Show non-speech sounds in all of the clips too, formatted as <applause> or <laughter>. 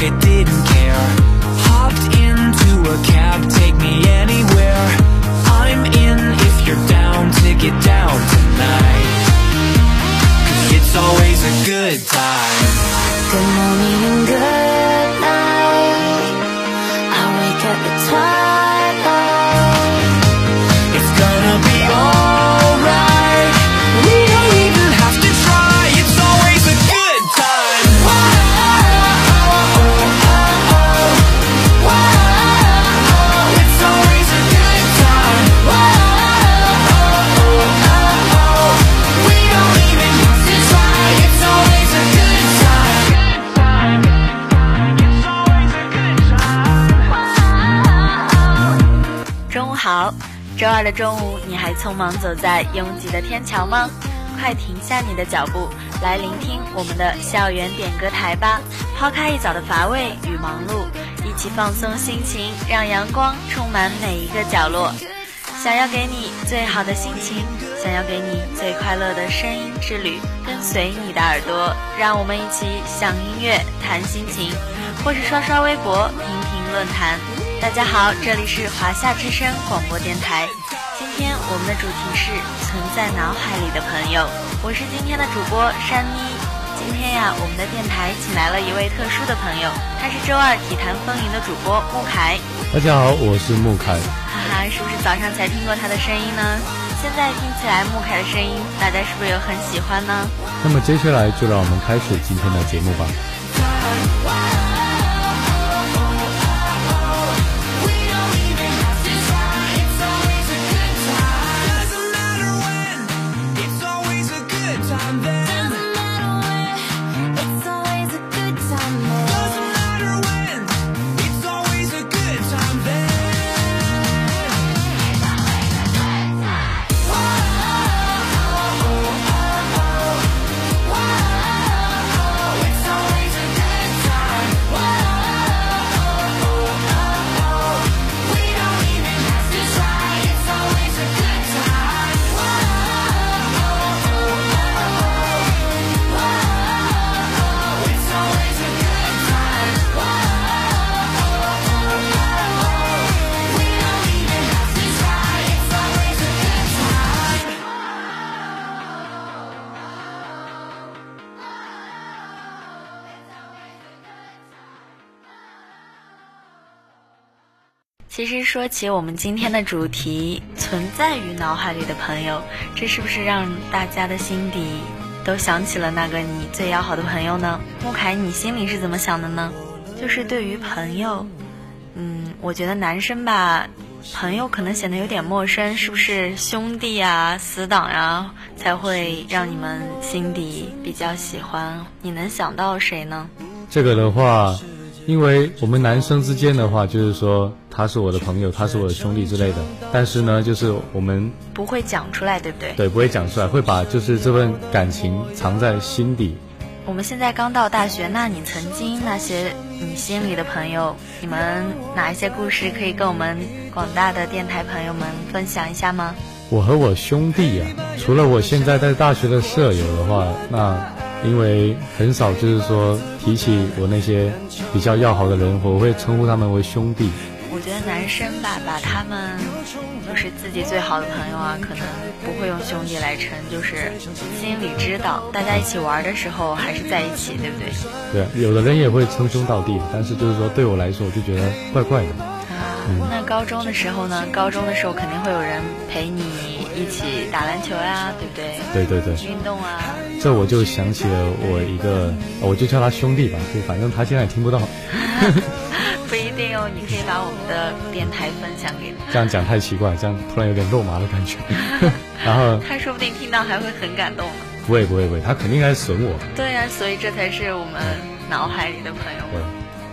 que te 二的中午，你还匆忙走在拥挤的天桥吗？快停下你的脚步，来聆听我们的校园点歌台吧！抛开一早的乏味与忙碌，一起放松心情，让阳光充满每一个角落。想要给你最好的心情，想要给你最快乐的声音之旅，跟随你的耳朵，让我们一起享音乐、谈心情，或是刷刷微博、评评论坛。大家好，这里是华夏之声广播电台。今天我们的主题是存在脑海里的朋友，我是今天的主播山妮。今天呀，我们的电台请来了一位特殊的朋友，他是周二体坛风云的主播穆凯。大家好，我是穆凯。哈哈，是不是早上才听过他的声音呢？现在听起来穆凯的声音，大家是不是有很喜欢呢？那么接下来就让我们开始今天的节目吧。其实说起我们今天的主题，存在于脑海里的朋友，这是不是让大家的心底都想起了那个你最要好的朋友呢？穆凯，你心里是怎么想的呢？就是对于朋友，嗯，我觉得男生吧，朋友可能显得有点陌生，是不是兄弟啊、死党呀、才会让你们心底比较喜欢？你能想到谁呢？这个的话，因为我们男生之间的话，就是说他是我的朋友，他是我的兄弟之类的。但是呢，就是我们不会讲出来，对不对？对不会讲出来，会把就是这份感情藏在心底。我们现在刚到大学，那你曾经那些你心里的朋友，你们哪一些故事可以跟我们广大的电台朋友们分享一下吗？我和我兄弟呀、除了我现在在大学的舍友的话，那因为很少就是说提起我那些比较要好的人，我会称呼他们为兄弟。我觉得男生吧，把他们就是自己最好的朋友啊，可能不会用兄弟来称，就是心里知道，大家一起玩的时候还是在一起，对不对？对，有的人也会称兄道弟，但是就是说对我来说，我就觉得怪怪的。啊，那高中的时候呢？高中的时候肯定会有人陪你一起打篮球呀、对不对？对对对，运动啊，这我就想起了我一个，我就叫他兄弟吧，对，反正他现在也听不到，不一定哦，你可以把我们的电台分享给他，这样讲太奇怪，这样突然有点肉麻的感觉。<laughs> 然后他说不定听到还会很感动呢。不会不会不会，他肯定还损我。对呀、所以这才是我们脑海里的朋友对。，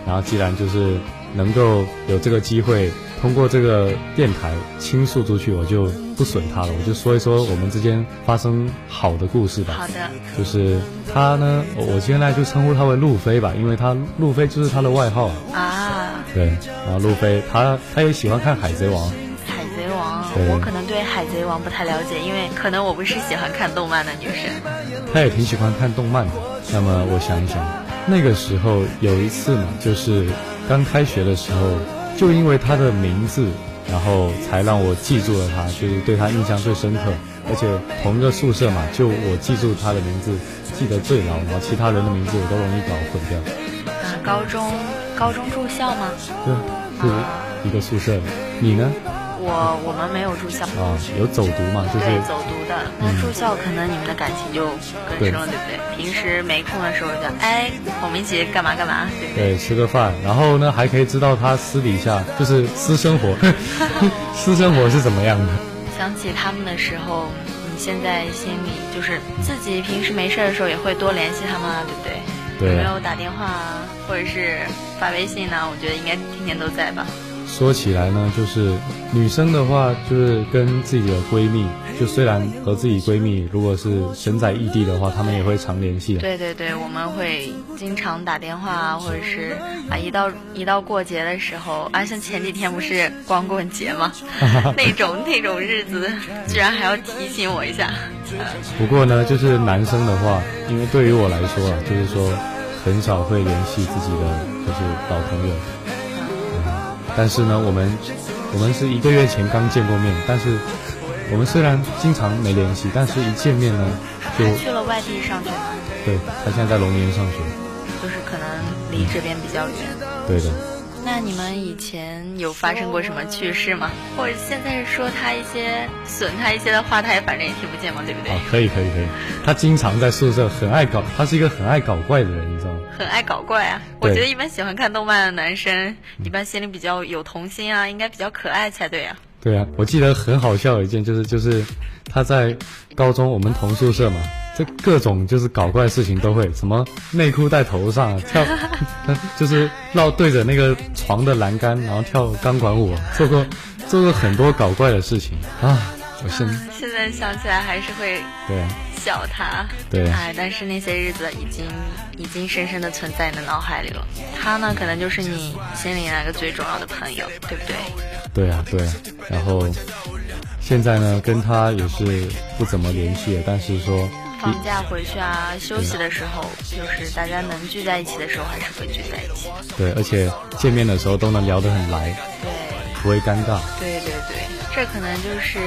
然后既然就是能够有这个机会，通过这个电台倾诉出去，我就不损他了，我就说一说我们之间发生好的故事吧。好的，就是他呢，我我现在就称呼他为路飞吧，因为他路飞就是他的外号。啊，对，然后路飞他他也喜欢看海贼王，海贼王，我可能对海贼王不太了解，因为可能我不是喜欢看动漫的女生。他也挺喜欢看动漫的。那么我想一想，那个时候有一次呢，就是刚开学的时候，就因为他的名字，然后才让我记住了他，就是对他印象最深刻。而且同一个宿舍嘛，就我记住他的名字记得最牢，然后其他人的名字我都容易搞混掉。啊，高中高中住校吗？对，是一个宿舍的。你呢？我我们没有住校。啊，有走读嘛？就是对，走读的。那住校可能你们的感情就更深了，对不对？平时没空的时候就哎，我们一起干嘛干嘛，对不对？对，吃个饭，然后呢，还可以知道他私底下就是私生活，<laughs> 私生活是怎么样的。想起他们的时候，你现在心里就是自己平时没事的时候也会多联系他们啊，对不对？对有没有打电话啊，或者是发微信呢、我觉得应该天天都在吧。说起来呢，就是女生的话，就是跟自己的闺蜜，就虽然和自己闺蜜如果是身在异地的话，她们也会常联系。对对对，我们会经常打电话啊，或者是啊，一到一到过节的时候，啊，像前几天不是光棍节吗？<laughs> 那种那种日子，居然还要提醒我一下。不过呢，就是男生的话，因为对于我来说啊，就是说很少会联系自己的就是老朋友。嗯，但是呢，我们我们是一个月前刚见过面，但是我们虽然经常没联系，但是一见面呢，就去了外地上学吗？对他现在在龙岩上学，就是可能离这边比较远。对的。那你们以前有发生过什么趣事吗？或者现在说他一些损他一些的话，他也反正也听不见嘛，对不对？啊，可以可以可以，他经常在宿舍很爱搞，他是一个很爱搞怪的人，你知道吗？很爱搞怪啊！我觉得一般喜欢看动漫的男生，一般心里比较有童心啊，应该比较可爱才对啊。对啊，我记得很好笑的一件就是就是他在高中我们同宿舍嘛，这各种就是搞怪的事情都会，什么内裤戴头上啊跳，<laughs> <laughs> 就是绕对着那个床的栏杆，然后跳钢管舞，做过做过很多搞怪的事情啊！我现现在想起来还是会对啊笑他。对哎，但是那些日子已经已经深深的存在你的脑海里了。他呢，可能就是你心里那个最重要的朋友，对不对？对啊对啊，然后现在呢跟他也是不怎么联系，但是说放假回去啊，休息的时候，就是大家能聚在一起的时候，还是会聚在一起。对，而且见面的时候都能聊得很来，对。不会尴尬。对对对，这可能就是，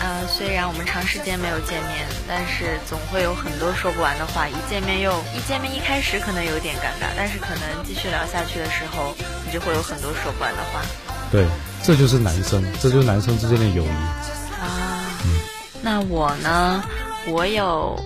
呃，虽然我们长时间没有见面，但是总会有很多说不完的话。一见面又一见面，一开始可能有点尴尬，但是可能继续聊下去的时候，你就会有很多说不完的话对，这就是男生，这就是男生之间的友谊。啊。那我呢，我有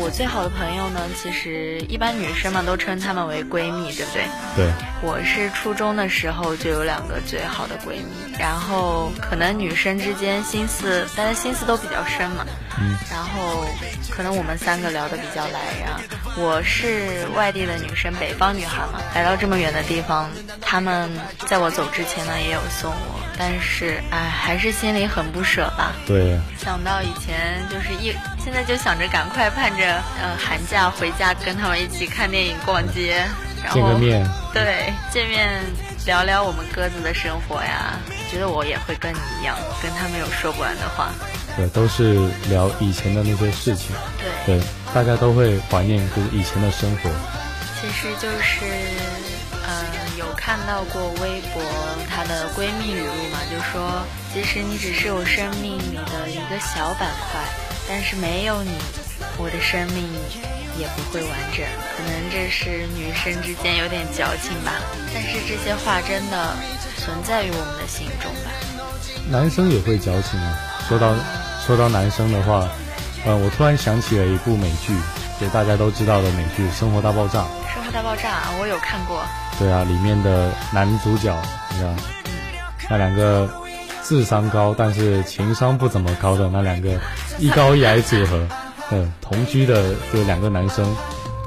我最好的朋友呢，其实一般女生嘛都称她们为闺蜜，对不对？对，我是初中的时候就有两个最好的闺蜜，然后可能女生之间心思，大家心思都比较深嘛，嗯，然后可能我们三个聊得比较来呀。我是外地的女生，北方女孩嘛，来到这么远的地方，她们在我走之前呢也有送我，但是哎，还是心里很不舍吧。对，想到以前就是一，现在就想着赶快盼着呃寒假回家跟他们一起看电影、逛街，然后见个面，对，见面聊聊我们各自的生活呀。觉得我也会跟你一样，跟他们有说不完的话。对，都是聊以前的那些事情。对，对，大家都会怀念就是以前的生活。其实就是呃有看到过微博她的闺蜜语录嘛，就说其实你只是我生命里的一个小板块，但是没有你，我的生命也不会完整。可能这是女生之间有点矫情吧，但是这些话真的存在于我们的心中吧。男生也会矫情啊。说到说到男生的话，呃，我突然想起了一部美剧，就大家都知道的美剧《生活大爆炸》。生活大爆炸啊我有看过，对啊，里面的男主角，你知道，那两个智商高但是情商不怎么高的那两个 <laughs> 一高一矮组合，嗯，同居的就两个男生，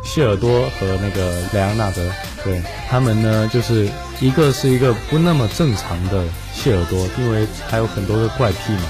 谢尔多和那个莱昂纳德，对他们呢，就是一个是一个不那么正常的谢尔多，因为还有很多的怪癖嘛，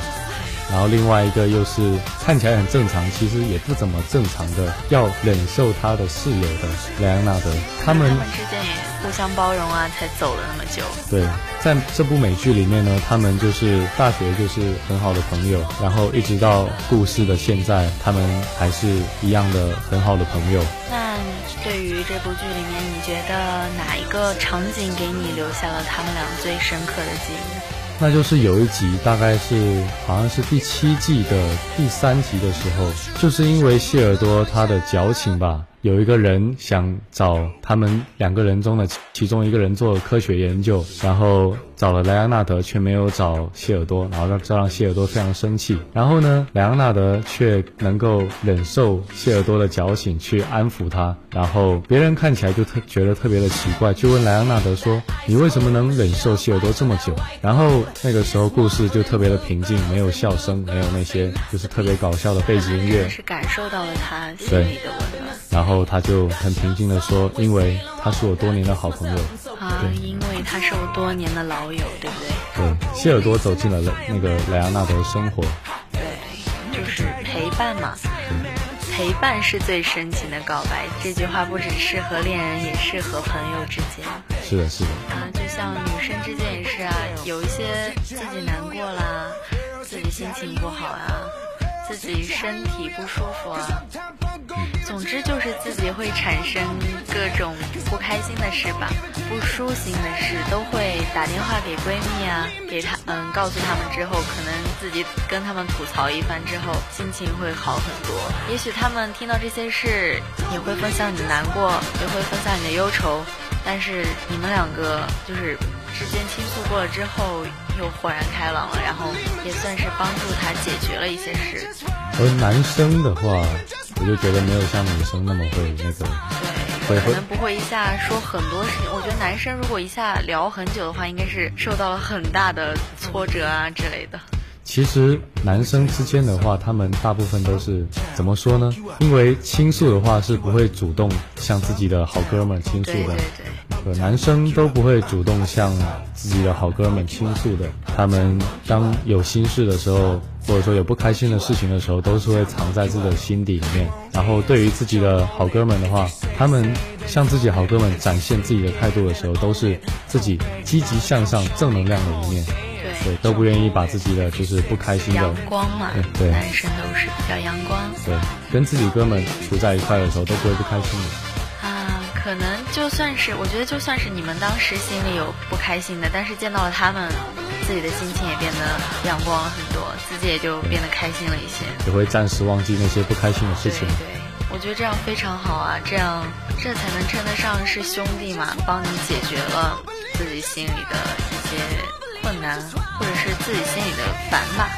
然后另外一个又是看起来很正常，其实也不怎么正常的，要忍受他的室友的莱昂纳德，他们之间也互相包容啊，才走了那么久。对，在这部美剧里面呢，他们就是大学就是很好的朋友，然后一直到故事的现在，他们还是一样的很好的朋友。那对于这部剧里面，你觉得哪一个场景给你留下了他们俩最深刻的记忆呢？那就是有一集，大概是好像是第七季的第三集的时候，就是因为谢耳朵他的矫情吧，有一个人想找他们两个人中的其中一个人做科学研究，然后找了莱昂纳德，却没有找谢耳朵，然后让这让谢耳朵非常生气。然后呢，莱昂纳德却能够忍受谢耳朵的矫情，去安抚他。然后别人看起来就特觉得特别的奇怪，就问莱昂纳德说：“你为什么能忍受谢耳朵这么久？”然后那个时候故事就特别的平静，没有笑声，没有那些就是特别搞笑的背景音乐。是感受到了他心里的温暖然后他就很平静的说：“因为他是我多年的好朋友。啊，因为他是我多年的老友，对不对？”对，谢耳朵走进了那个莱昂纳德的生活。对，就是陪伴嘛。陪伴是最深情的告白，这句话不只适合恋人，也适合朋友之间。是的，是的。啊，就像女生之间也是啊，有一些自己难过啦，自己心情不好啊，自己身体不舒服啊，总之就是自己会产生各种不开心的事吧，不舒心的事，都会打电话给闺蜜啊，给她嗯，告诉他们之后，可能自己跟他们吐槽一番之后，心情会好很多。也许他们听到这些事，也会分享你的难过，也会分享你的忧愁。但是你们两个就是之间倾诉过了之后，又豁然开朗了，然后也算是帮助他解决了一些事。而男生的话，我就觉得没有像女生那么会那个，对，会可能不会一下说很多事情。我觉得男生如果一下聊很久的话，应该是受到了很大的挫折啊之类的。其实男生之间的话，他们大部分都是怎么说呢？因为倾诉的话是不会主动向自己的好哥们儿倾诉的，对对对。呃男生都不会主动向自己的好哥们倾诉的。他们当有心事的时候，或者说有不开心的事情的时候，都是会藏在自己的心底里面。然后对于自己的好哥们的话，他们向自己好哥们展现自己的态度的时候，都是自己积极向上、正能量的一面。对，都不愿意把自己的就是不开心的阳光嘛，对对男生都是比较阳光对，跟自己哥们处在一块的时候都不会不开心的。可能就算是，我觉得就算是你们当时心里有不开心的，但是见到了他们，自己的心情也变得阳光了很多，自己也就变得开心了一些。也会暂时忘记那些不开心的事情。对，我觉得这样非常好啊，这样这才能称得上是兄弟嘛，帮你解决了自己心里的一些困难，或者是自己心里的烦吧。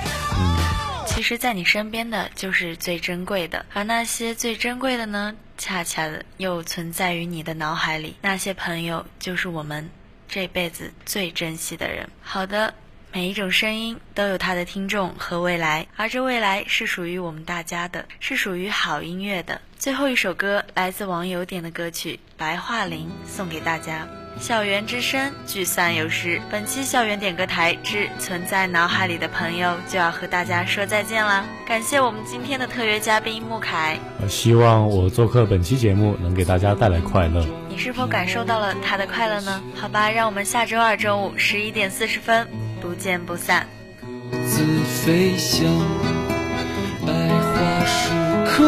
其实，在你身边的就是最珍贵的，而那些最珍贵的呢，恰恰的又存在于你的脑海里。那些朋友，就是我们这辈子最珍惜的人。好的。每一种声音都有它的听众和未来，而这未来是属于我们大家的，是属于好音乐的。最后一首歌来自网友点的歌曲《白桦林》，送给大家。校园之声聚散有时，本期校园点歌台之存在脑海里的朋友就要和大家说再见啦！感谢我们今天的特约嘉宾穆凯，呃希望我做客本期节目能给大家带来快乐。你是否感受到了他的快乐呢？好吧，让我们下周二中午十一点四十分不见不散。自飞翔，白桦树刻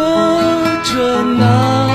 着那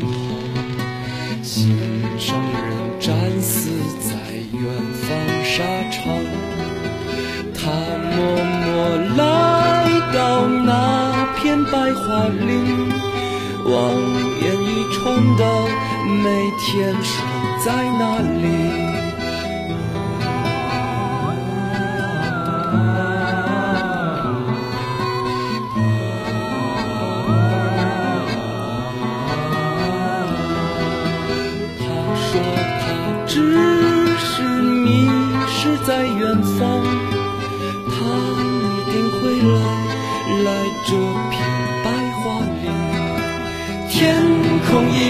心上人战死在远方沙场。他默默来到那片白桦林，望眼欲穿的每天守在那里。